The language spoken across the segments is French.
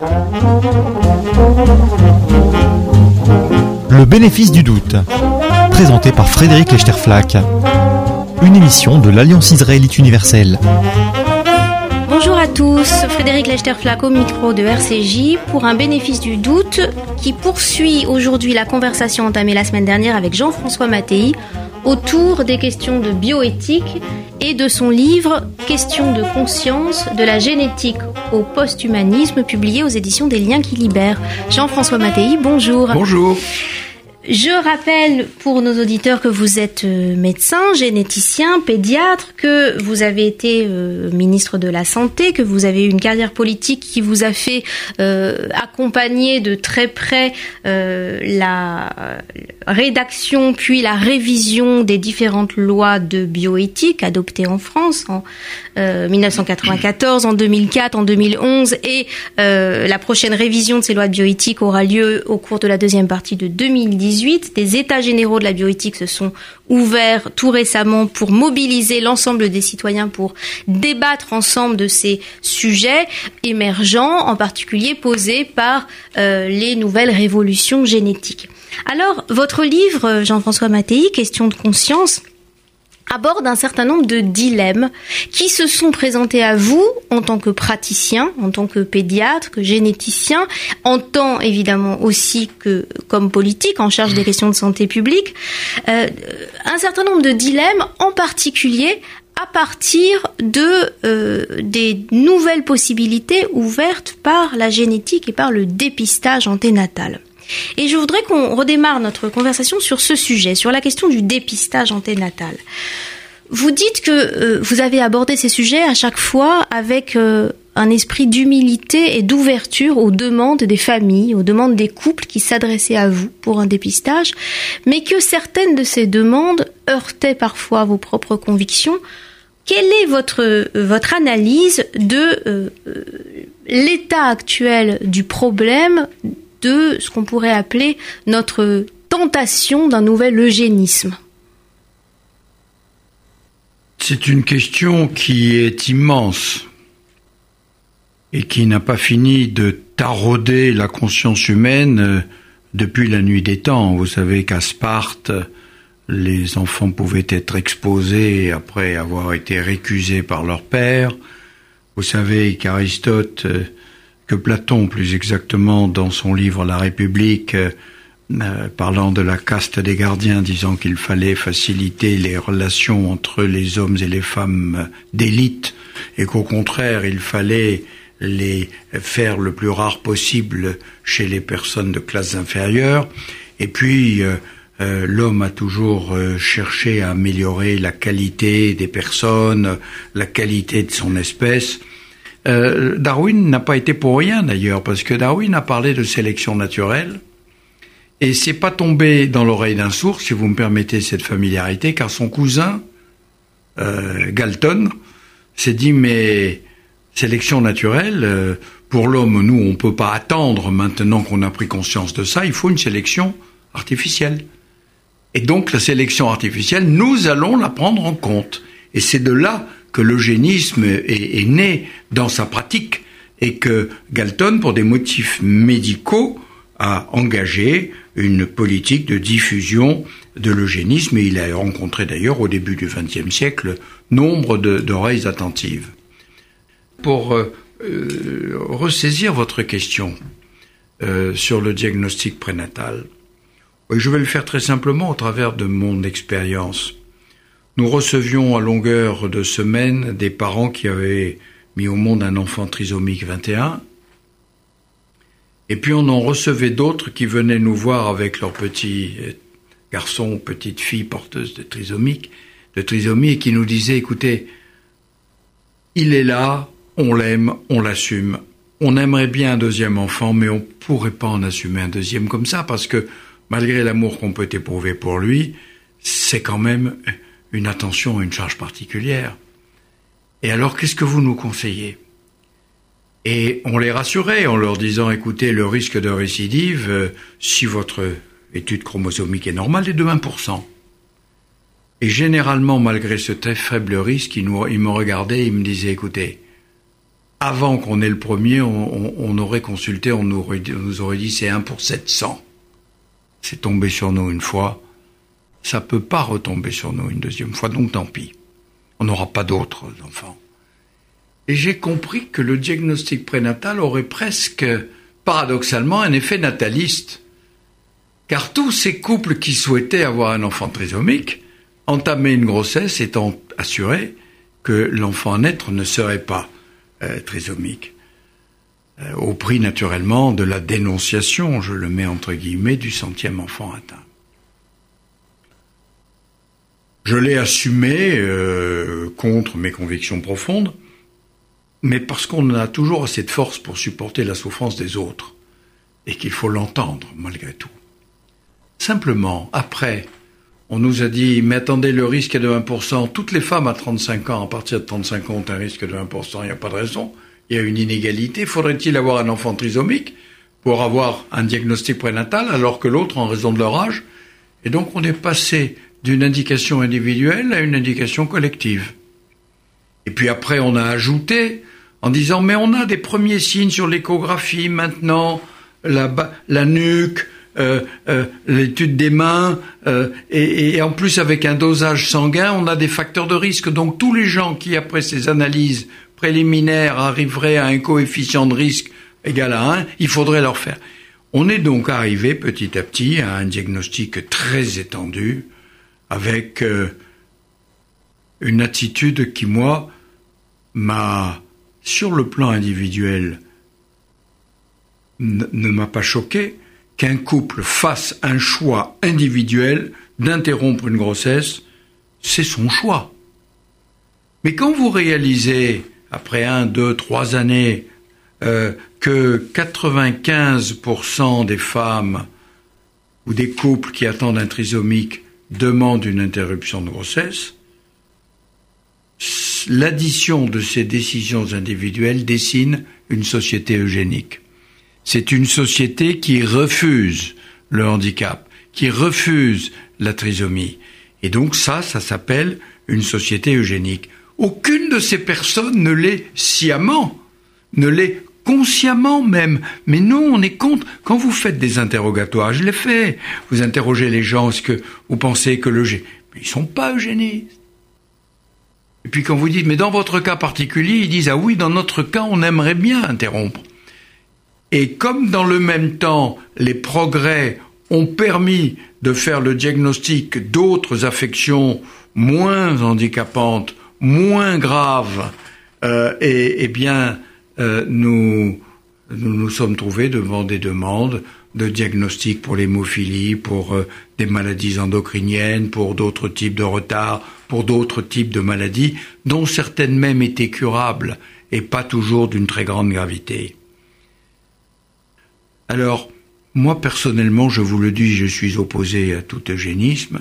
Le bénéfice du doute, présenté par Frédéric Lechterflack, une émission de l'Alliance israélite universelle. Bonjour à tous, Frédéric Lechterflack au micro de RCJ pour un bénéfice du doute qui poursuit aujourd'hui la conversation entamée la semaine dernière avec Jean-François Mattei autour des questions de bioéthique et de son livre Questions de conscience, de la génétique au post-humanisme, publié aux éditions des Liens qui libèrent. Jean-François Mattei, bonjour. Bonjour. Je rappelle pour nos auditeurs que vous êtes euh, médecin, généticien, pédiatre, que vous avez été euh, ministre de la Santé, que vous avez eu une carrière politique qui vous a fait euh, accompagner de très près la rédaction puis la révision des différentes lois de bioéthique adoptées en France 1994, en 2004, en 2011 et la prochaine révision de ces lois de bioéthique aura lieu au cours de la deuxième partie de 2010 des États généraux de la bioéthique se sont ouverts tout récemment pour mobiliser l'ensemble des citoyens pour débattre ensemble de ces sujets émergents, en particulier posés par euh, les nouvelles révolutions génétiques. Alors, votre livre, Jean-François Mattei, Question de conscience, aborde un certain nombre de dilemmes qui se sont présentés à vous en tant que praticien, en tant que pédiatre, que généticien, en tant évidemment aussi que comme politique en charge des questions de santé publique, euh, un certain nombre de dilemmes en particulier à partir de euh, des nouvelles possibilités ouvertes par la génétique et par le dépistage anténatal. Et je voudrais qu'on redémarre notre conversation sur ce sujet, sur la question du dépistage anténatal. Vous dites que euh, vous avez abordé ces sujets à chaque fois avec euh, un esprit d'humilité et d'ouverture aux demandes des familles, aux demandes des couples qui s'adressaient à vous pour un dépistage, mais que certaines de ces demandes heurtaient parfois vos propres convictions. Quelle est votre, euh, votre analyse de l'état actuel du problème de ce qu'on pourrait appeler notre tentation d'un nouvel eugénisme C'est une question qui est immense et qui n'a pas fini de tarauder la conscience humaine euh, depuis la nuit des temps. Vous savez qu'à Sparte, les enfants pouvaient être exposés après avoir été récusés par leur père. Vous savez qu'Aristote euh, que Platon, plus exactement, dans son livre La République, euh, euh, parlant de la caste des gardiens, disant qu'il fallait faciliter les relations entre les hommes et les femmes d'élite, et qu'au contraire, il fallait les faire le plus rare possible chez les personnes de classes inférieures. Et puis, euh, l'homme a toujours cherché à améliorer la qualité des personnes, la qualité de son espèce. Euh, Darwin n'a pas été pour rien d'ailleurs, parce que Darwin a parlé de sélection naturelle, et c'est pas tombé dans l'oreille d'un sourd, si vous me permettez cette familiarité, car son cousin, euh, Galton, s'est dit mais sélection naturelle, euh, pour l'homme, nous, on peut pas attendre maintenant qu'on a pris conscience de ça, il faut une sélection artificielle. Et donc la sélection artificielle, nous allons la prendre en compte. Et c'est de là que l'eugénisme est, né dans sa pratique et que Galton, pour des motifs médicaux, a engagé une politique de diffusion de l'eugénisme et il a rencontré d'ailleurs au début du XXe siècle nombre d'oreilles attentives. Pour euh, euh, ressaisir votre question euh, sur le diagnostic prénatal, je vais le faire très simplement au travers de mon expérience. Nous recevions à longueur de semaine des parents qui avaient mis au monde un enfant trisomique 21. Et puis on en recevait d'autres qui venaient nous voir avec leur petit garçon ou petite fille porteuse de trisomique, de trisomie, et qui nous disaient, écoutez, il est là, on l'aime, on l'assume. On aimerait bien un deuxième enfant, mais on pourrait pas en assumer un deuxième comme ça, parce que malgré l'amour qu'on peut éprouver pour lui, c'est quand même une attention, une charge particulière. Et alors, qu'est-ce que vous nous conseillez? Et on les rassurait en leur disant, écoutez, le risque de récidive, euh, si votre étude chromosomique est normale, est de 1%. Et généralement, malgré ce très faible risque, il, nous, il me regardait et il me disait, écoutez, avant qu'on ait le premier, on, aurait consulté, on nous aurait, nous aurait dit c'est 1 pour 700. C'est tombé sur nous une fois. Ça peut pas retomber sur nous une deuxième fois, donc tant pis. On n'aura pas d'autres enfants. Et j'ai compris que le diagnostic prénatal aurait presque, paradoxalement, un effet nataliste. Car tous ces couples qui souhaitaient avoir un enfant trisomique entamaient une grossesse étant assurés que l'enfant à naître ne serait pas euh, trisomique. Euh, au prix naturellement de la dénonciation, je le mets entre guillemets, du centième enfant atteint. Je l'ai assumé euh, contre mes convictions profondes, mais parce qu'on a toujours assez de force pour supporter la souffrance des autres, et qu'il faut l'entendre malgré tout. Simplement, après, on nous a dit, mais attendez, le risque est de 1%. Toutes les femmes à 35 ans, à partir de 35 ans, ont un risque de 1%. Il n'y a pas de raison. Il y a une inégalité. Faudrait-il avoir un enfant trisomique pour avoir un diagnostic prénatal alors que l'autre en raison de leur âge? Et donc on est passé d'une indication individuelle à une indication collective. Et puis après on a ajouté en disant mais on a des premiers signes sur l'échographie maintenant, la, nuque, euh, euh, l'étude des mains, euh, et, en plus avec un dosage sanguin, on a des facteurs de risque. Donc tous les gens qui, après ces analyses préliminaires, arriveraient à un coefficient de risque égal à 1, il faudrait leur faire. On est donc arrivé petit à petit à un diagnostic très étendu, avec une attitude qui, moi, m'a, sur le plan individuel, ne m'a pas choqué, qu'un couple fasse un choix individuel d'interrompre une grossesse, c'est son choix. Mais quand vous réalisez, après un, deux, trois années, euh, que 95% des femmes ou des couples qui attendent un trisomique demandent une interruption de grossesse, l'addition de ces décisions individuelles dessine une société eugénique. C'est une société qui refuse le handicap, qui refuse la trisomie. Et donc ça, ça s'appelle une société eugénique. Aucune de ces personnes ne l'est sciemment, ne l'est consciemment même. Mais non, on est contre. Quand vous faites des interrogatoires, je l'ai fait. Vous interrogez les gens, est-ce que vous pensez que le Mais ils sont pas eugénistes. Et puis quand vous dites, mais dans votre cas particulier, ils disent, ah oui, dans notre cas, on aimerait bien interrompre. Et comme dans le même temps, les progrès ont permis de faire le diagnostic d'autres affections moins handicapantes, moins graves, euh, et, bien, euh, nous, nous sommes trouvés devant des demandes de diagnostic pour l'hémophilie, pour euh, des maladies endocriniennes, pour d'autres types de retards, pour d'autres types de maladies, dont certaines même étaient curables et pas toujours d'une très grande gravité. Alors, moi personnellement, je vous le dis, je suis opposé à tout eugénisme.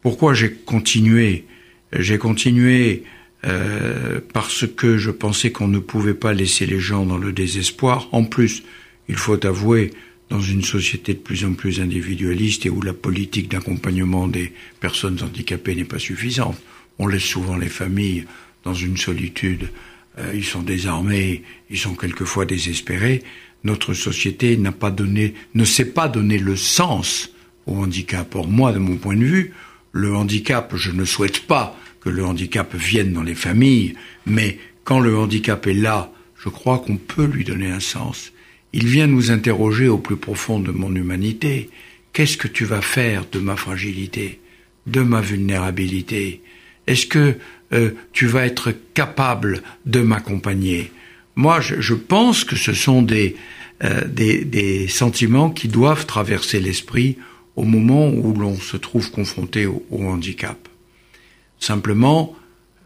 Pourquoi j'ai continué? J'ai continué euh, parce que je pensais qu'on ne pouvait pas laisser les gens dans le désespoir. En plus, il faut avouer, dans une société de plus en plus individualiste et où la politique d'accompagnement des personnes handicapées n'est pas suffisante, on laisse souvent les familles dans une solitude. Euh, ils sont désarmés, ils sont quelquefois désespérés notre société n'a pas donné, ne sait pas donner le sens au handicap. Pour moi, de mon point de vue, le handicap, je ne souhaite pas que le handicap vienne dans les familles, mais quand le handicap est là, je crois qu'on peut lui donner un sens. Il vient nous interroger au plus profond de mon humanité. Qu'est-ce que tu vas faire de ma fragilité, de ma vulnérabilité? Est-ce que euh, tu vas être capable de m'accompagner? Moi, je, pense que ce sont euh, des, des, sentiments qui doivent traverser l'esprit au moment où l'on se trouve confronté au, handicap. Simplement,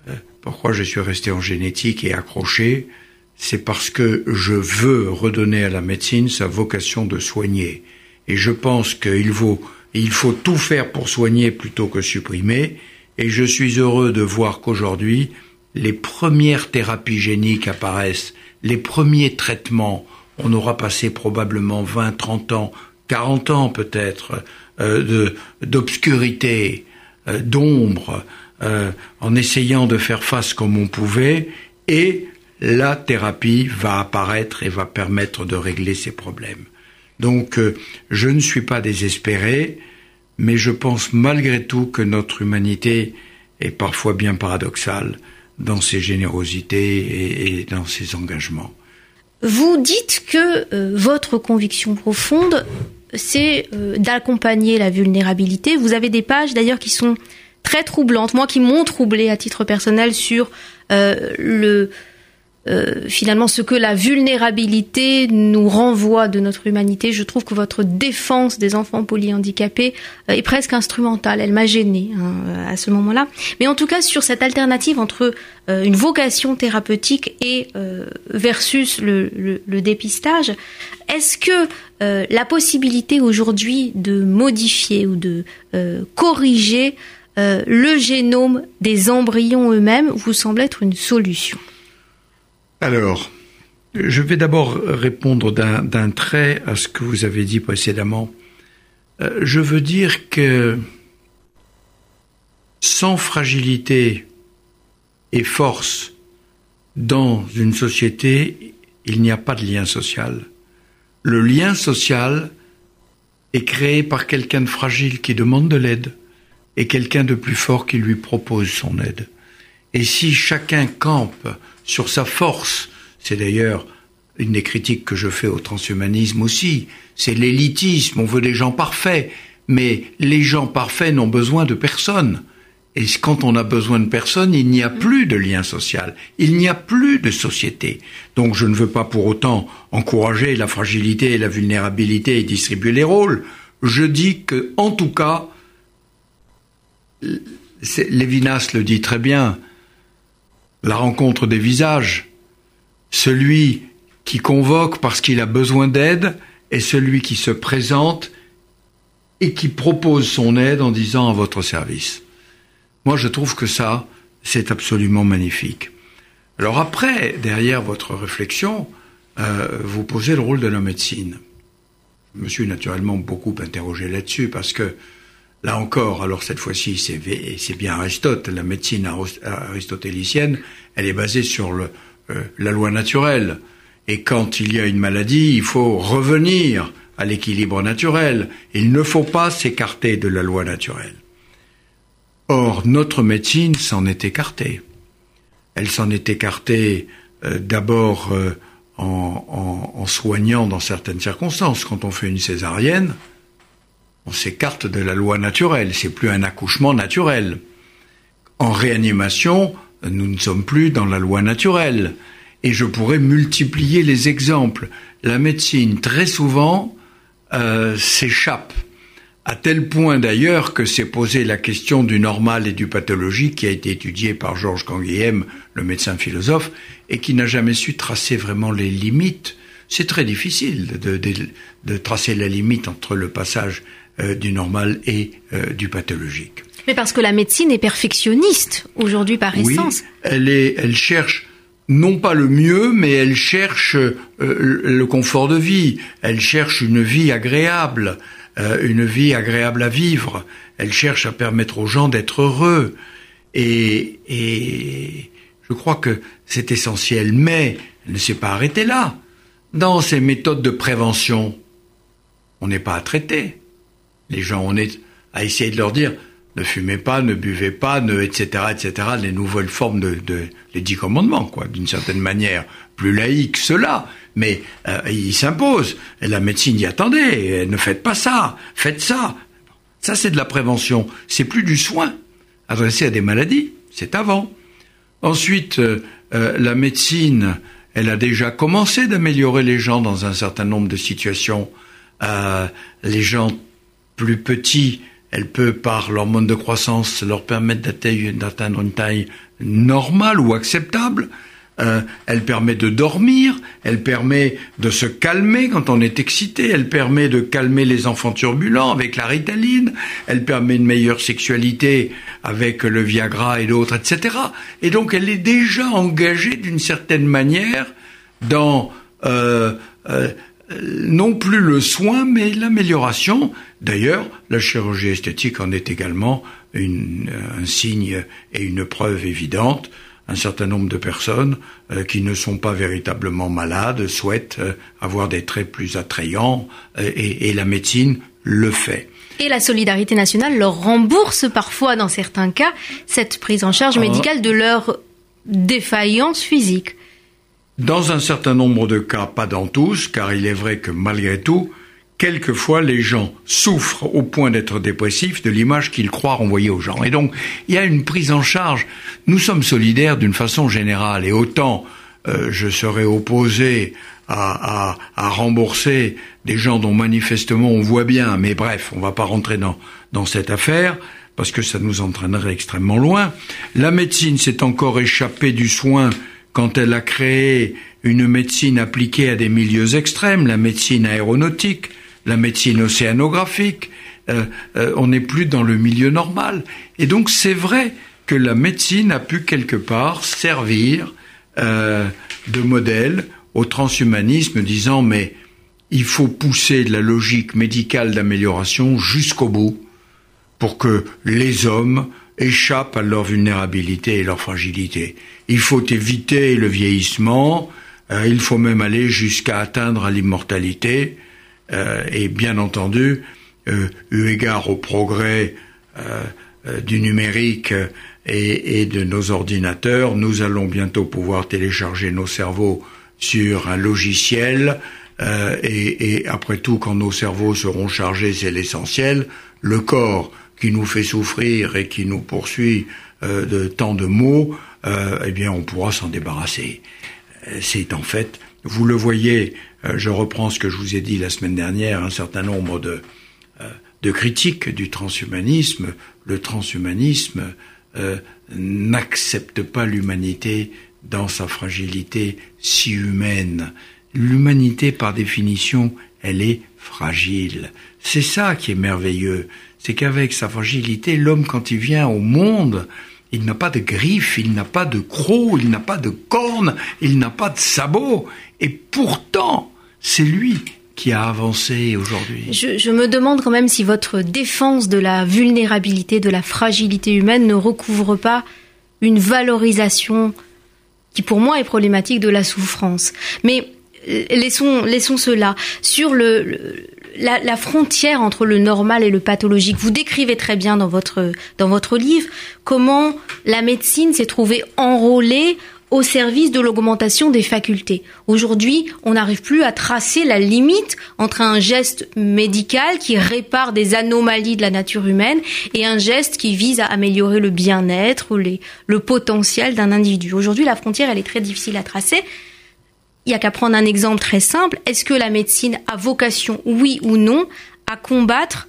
euh, pourquoi je suis resté en génétique et accroché, c'est parce que je veux redonner à la médecine sa vocation de soigner. Et je pense qu'il faut, il faut tout faire pour soigner plutôt que supprimer. Et je suis heureux de voir qu'aujourd'hui, les premières thérapies géniques apparaissent, les premiers traitements, on aura passé probablement 20, 30 ans, 40 ans peut-être, euh, d'obscurité, euh, d'ombre, euh, en essayant de faire face comme on pouvait, et la thérapie va apparaître et va permettre de régler ces problèmes. Donc, euh, je ne suis pas désespéré, mais je pense malgré tout que notre humanité est parfois bien paradoxale dans ses générosités et, dans ses engagements. Vous dites que euh, votre conviction profonde, c'est euh, d'accompagner la vulnérabilité. Vous avez des pages d'ailleurs qui sont très troublantes, moi qui m'ont troublé à titre personnel sur le euh, finalement ce que la vulnérabilité nous renvoie de notre humanité. Je trouve que votre défense des enfants polyhandicapés euh, est presque instrumentale. Elle m'a gênée hein, à ce moment-là. Mais en tout cas, sur cette alternative entre euh, une vocation thérapeutique et versus le, le, dépistage, est-ce que la possibilité aujourd'hui de modifier ou de corriger le génome des embryons eux-mêmes vous semble être une solution alors, je vais d'abord répondre d'un trait à ce que vous avez dit précédemment. Euh, je veux dire que sans fragilité et force dans une société, il n'y a pas de lien social. Le lien social est créé par quelqu'un de fragile qui demande de l'aide et quelqu'un de plus fort qui lui propose son aide. Et si chacun campe sur sa force. C'est d'ailleurs une des critiques que je fais au transhumanisme aussi. C'est l'élitisme, on veut des gens parfaits. Mais les gens parfaits n'ont besoin de personne. Et quand on a besoin de personne, il n'y a plus de lien social, il n'y a plus de société. Donc je ne veux pas pour autant encourager la fragilité et la vulnérabilité et distribuer les rôles. Je dis que, en tout cas, Lévinas le dit très bien, la rencontre des visages. Celui qui convoque parce qu'il a besoin d'aide est celui qui se présente et qui propose son aide en disant à votre service. Moi, je trouve que ça, c'est absolument magnifique. Alors après, derrière votre réflexion, euh, vous posez le rôle de la médecine. Je me suis naturellement beaucoup interrogé là-dessus parce que Là encore, alors cette fois-ci, c'est bien Aristote, la médecine aristotélicienne, elle est basée sur euh, la loi naturelle. Et quand il y a une maladie, il faut revenir à l'équilibre naturel. Il ne faut pas s'écarter de la loi naturelle. Or, notre médecine s'en est écartée. Elle s'en est écartée euh, d'abord euh, en, en, soignant dans certaines circonstances. Quand on fait une césarienne, on s'écarte de la loi naturelle, c'est plus un accouchement naturel. En réanimation, nous ne sommes plus dans la loi naturelle. Et je pourrais multiplier les exemples. La médecine, très souvent, euh, s'échappe. À tel point d'ailleurs que s'est posée la question du normal et du pathologique qui a été étudiée par Georges Canguilhem, le médecin philosophe, et qui n'a jamais su tracer vraiment les limites. C'est très difficile de, de, tracer la limite entre le passage du normal et euh, du pathologique. Mais parce que la médecine est perfectionniste aujourd'hui par essence. Oui, elle est, elle cherche non pas le mieux, mais elle cherche euh, le confort de vie. Elle cherche une vie agréable, une vie agréable à vivre. Elle cherche à permettre aux gens d'être heureux. Et, et je crois que c'est essentiel. Mais elle ne s'est pas arrêtée là. Dans ces méthodes de prévention, on n'est pas à traiter les gens, on est à essayer de leur dire ne fumez pas, ne buvez pas, ne etc etc les nouvelles formes de, de les dix commandements quoi, d'une certaine manière plus laïque cela, mais euh, ils s'imposent. Et la médecine dit attendez, ne faites pas ça, faites ça. Ça c'est de la prévention, c'est plus du soin adressé à des maladies, c'est avant. Ensuite, euh, euh, la médecine, elle a déjà commencé d'améliorer les gens dans un certain nombre de situations. les gens plus petits, elle peut, par l'hormone de croissance, leur permettre d'atteindre une taille normale ou acceptable. Euh, elle permet de dormir, elle permet de se calmer quand on est excité, elle permet de calmer les enfants turbulents avec la ritaline, elle permet une meilleure sexualité avec le Viagra et d'autres, etc. Et donc elle est déjà engagée d'une certaine manière dans euh, euh, non plus le soin, mais l'amélioration. D'ailleurs, la chirurgie esthétique en est également une, un signe et une preuve évidente. un certain nombre de personnes euh, qui ne sont pas véritablement malades souhaitent euh, avoir des traits plus attrayants et, et, la médecine le fait. Et la solidarité nationale leur rembourse parfois, dans certains cas, cette prise en charge ah. médicale de leur défaillance physique. Dans un certain nombre de cas, pas dans tous, car il est vrai que malgré tout, quelquefois les gens souffrent au point d'être dépressifs de l'image qu'ils croient renvoyer aux gens. Et donc, il y a une prise en charge. Nous sommes solidaires d'une façon générale, et autant euh, je serais opposé à, à, rembourser des gens dont manifestement on voit bien, mais bref, on ne va pas rentrer dans, dans cette affaire, parce que ça nous entraînerait extrêmement loin. La médecine s'est encore échappée du soin quand elle a créé une médecine appliquée à des milieux extrêmes, la médecine aéronautique, la médecine océanographique, euh, euh, on n'est plus dans le milieu normal. Et donc c'est vrai que la médecine a pu quelque part servir euh, de modèle au transhumanisme, disant mais il faut pousser la logique médicale d'amélioration jusqu'au bout pour que les hommes échappent à leur vulnérabilité et leur fragilité. Il faut éviter le vieillissement, il faut même aller jusqu'à atteindre l'immortalité, euh, et bien entendu, euh, eu égard au progrès euh, du numérique et, et, de nos ordinateurs, nous allons bientôt pouvoir télécharger nos cerveaux sur un logiciel et, et, après tout, quand nos cerveaux seront chargés, c'est l'essentiel. Le corps qui nous fait souffrir et qui nous poursuit de tant de maux, eh bien, on pourra s'en débarrasser. C'est en fait, vous le voyez, euh, je reprends ce que je vous ai dit la semaine dernière, un certain nombre de, euh, de critiques du transhumanisme. Le transhumanisme euh, n'accepte pas l'humanité dans sa fragilité si humaine. L'humanité, par définition, elle est fragile. C'est ça qui est merveilleux. C'est qu'avec sa fragilité, l'homme, quand il vient au monde, il n'a pas de griffes, il n'a pas de crocs, il n'a pas de cornes, il n'a pas de sabots. Et pourtant, c'est lui qui a avancé aujourd'hui. Je, me demande quand même si votre défense de la vulnérabilité, de la fragilité humaine ne recouvre pas une valorisation qui pour moi est problématique de la souffrance. Mais euh, laissons, laissons cela. Sur le, la, la, frontière entre le normal et le pathologique, vous décrivez très bien dans votre, dans votre livre comment la médecine s'est trouvée enrôlée au service de l'augmentation des facultés. Aujourd'hui, on n'arrive plus à tracer la limite entre un geste médical qui répare des anomalies de la nature humaine et un geste qui vise à améliorer le bien-être ou le potentiel d'un individu. Aujourd'hui, la frontière, elle est très difficile à tracer. Il y a qu'à prendre un exemple très simple. Est-ce que la médecine a vocation, oui ou non, à combattre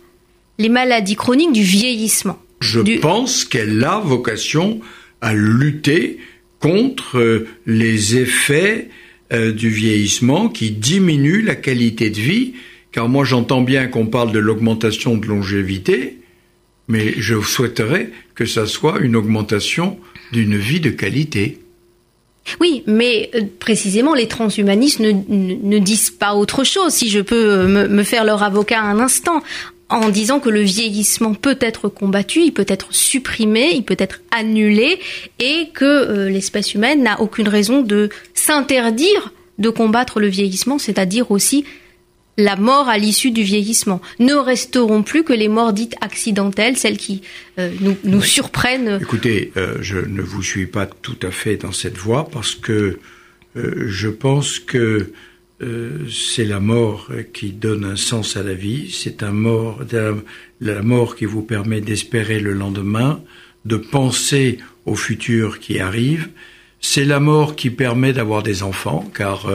les maladies chroniques du vieillissement? Je pense qu'elle a vocation à lutter contre euh, les effets euh, du vieillissement qui diminuent la qualité de vie, car moi j'entends bien qu'on parle de l'augmentation de longévité, mais je souhaiterais que ça soit une augmentation d'une vie de qualité. Oui, mais euh, précisément, les transhumanistes ne, disent pas autre chose, si je peux me, me faire leur avocat un instant en disant que le vieillissement peut être combattu, il peut être supprimé, il peut être annulé, et que euh, l'espèce humaine n'a aucune raison de s'interdire de combattre le vieillissement, c'est-à-dire aussi la mort à l'issue du vieillissement. Ne resteront plus que les morts dites accidentelles, celles qui euh, nous, nous, surprennent. Écoutez, euh, je ne vous suis pas tout à fait dans cette voie parce que je pense que euh, c'est la mort qui donne un sens à la vie, c'est un mort, la mort qui vous permet d'espérer le lendemain, de penser au futur qui arrive, c'est la mort qui permet d'avoir des enfants, car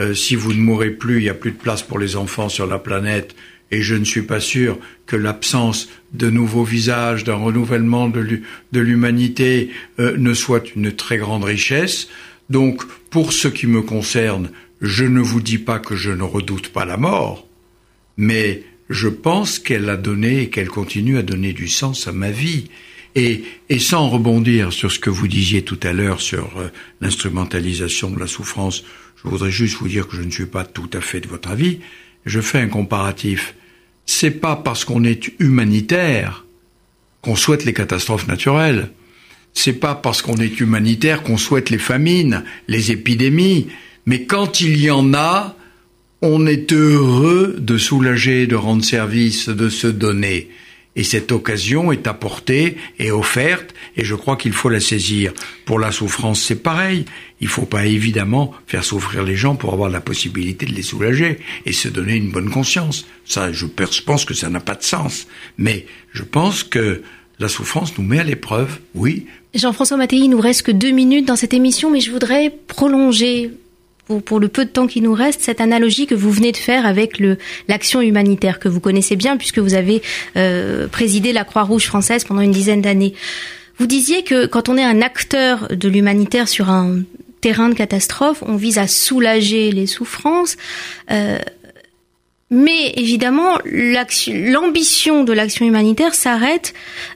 euh, euh, si vous ne mourrez plus, il n'y a plus de place pour les enfants sur la planète, et je ne suis pas sûr que l'absence de nouveaux visages, d'un renouvellement de l'humanité ne soit une très grande richesse. Donc, pour ce qui me concerne, je ne vous dis pas que je ne redoute pas la mort, mais je pense qu'elle a donné et qu'elle continue à donner du sens à ma vie. Et, sans rebondir sur ce que vous disiez tout à l'heure sur euh, l'instrumentalisation de la souffrance, je voudrais juste vous dire que je ne suis pas tout à fait de votre avis. Je fais un comparatif. C'est pas parce qu'on est humanitaire qu'on souhaite les catastrophes naturelles. c'est pas parce qu'on est humanitaire qu'on souhaite les famines, les épidémies, mais quand il y en a, on est heureux de soulager, de rendre service, de se donner. Et cette occasion est apportée et offerte, et je crois qu'il faut la saisir. Pour la souffrance, c'est pareil. Il ne faut pas évidemment faire souffrir les gens pour avoir la possibilité de les soulager et se donner une bonne conscience. Ça, je pense que ça n'a pas de sens. Mais je pense que la souffrance nous met à l'épreuve, oui. Jean-François Mattei, il nous reste que deux minutes dans cette émission, mais je voudrais prolonger pour, le peu de temps qui nous reste, cette analogie que vous venez de faire avec l'action humanitaire que vous connaissez bien puisque vous avez euh, présidé la Croix-Rouge française pendant une dizaine d'années. Vous disiez que quand on est un acteur de l'humanitaire sur un terrain de catastrophe, on vise à soulager les souffrances. Euh, mais évidemment, l'ambition de l'action humanitaire s'arrête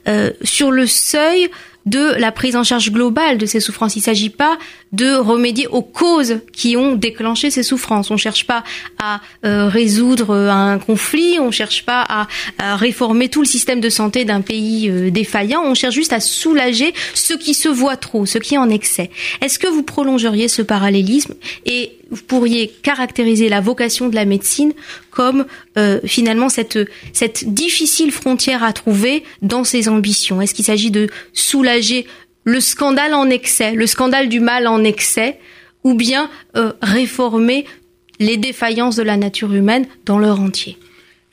euh, sur le seuil de la prise en charge globale de ces souffrances. Il ne s'agit pas de remédier aux causes qui ont déclenché ces souffrances. On ne cherche pas à euh, résoudre euh, un conflit, on ne cherche pas à, réformer tout le système de santé d'un pays euh, défaillant, on cherche juste à soulager ce qui se voit trop, ce qui est en excès. Est-ce que vous prolongeriez ce parallélisme et vous pourriez caractériser la vocation de la médecine comme finalement cette, cette difficile frontière à trouver dans ses ambitions? Est-ce qu'il s'agit de soulager le scandale en excès, le scandale du mal en excès, ou bien euh, réformer les défaillances de la nature humaine dans leur entier.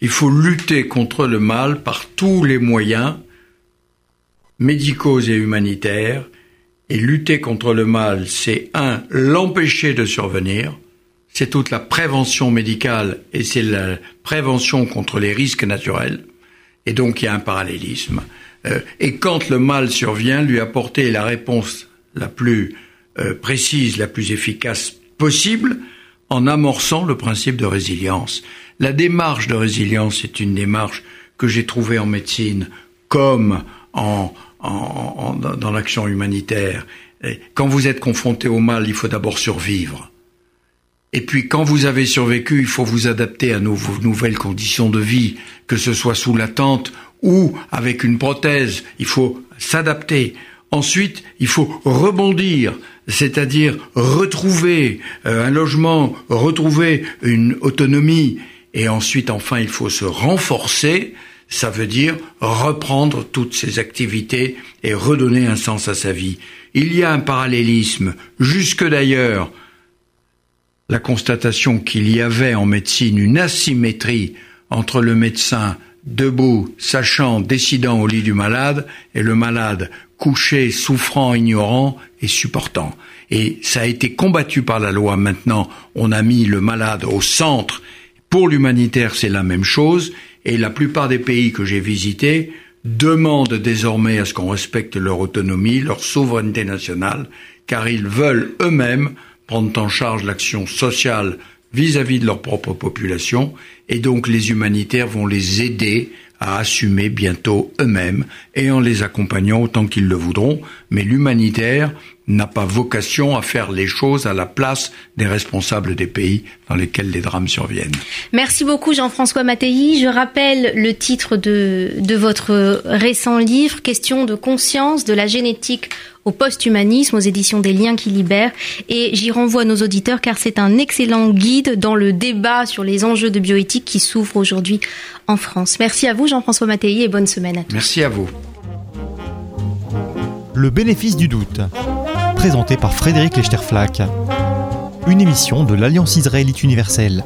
Il faut lutter contre le mal par tous les moyens médicaux et humanitaires. Et lutter contre le mal, c'est un, l'empêcher de survenir, c'est toute la prévention médicale et c'est la prévention contre les risques naturels. Et donc il y a un parallélisme. Euh, et quand le mal survient, lui apporter la réponse la plus euh, précise, la plus efficace possible, en amorçant le principe de résilience. La démarche de résilience est une démarche que j'ai trouvée en médecine comme en, en, dans l'action humanitaire. quand vous êtes confronté au mal, il faut d'abord survivre. Et puis quand vous avez survécu, il faut vous adapter à nos nouvelles conditions de vie, que ce soit sous la tente ou avec une prothèse, il faut s'adapter. Ensuite, il faut rebondir, c'est-à-dire retrouver euh, un logement, retrouver une autonomie. Et ensuite, enfin, il faut se renforcer. Ça veut dire reprendre toutes ses activités et redonner un sens à sa vie. Il y a un parallélisme, jusque d'ailleurs, la constatation qu'il y avait en médecine une asymétrie entre le médecin debout, sachant, décidant au lit du malade, et le malade couché, souffrant, ignorant et supportant. Et ça a été combattu par la loi. Maintenant, on a mis le malade au centre. Pour l'humanitaire, c'est la même chose. Et la plupart des pays que j'ai visités demandent désormais à ce qu'on respecte leur autonomie, leur souveraineté nationale, car ils veulent eux-mêmes prendre en charge l'action sociale vis-à-vis de leur propre population, et donc les humanitaires vont les aider à assumer bientôt eux-mêmes, et en les accompagnant autant qu'ils le voudront, mais l'humanitaire n'a pas vocation à faire les choses à la place des responsables des pays dans lesquels les drames surviennent. Merci beaucoup Jean-François Mattei. Je rappelle le titre de, de votre récent livre, Question de conscience de la génétique au post-humanisme aux éditions des Liens qui libèrent et j'y renvoie nos auditeurs car c'est un excellent guide dans le débat sur les enjeux de bioéthique qui s'ouvre aujourd'hui en France. Merci à vous Jean-François Mattei et bonne semaine à tous. Merci à vous. Le bénéfice du doute, présenté par Frédéric Lechterflack, une émission de l'Alliance israélite universelle.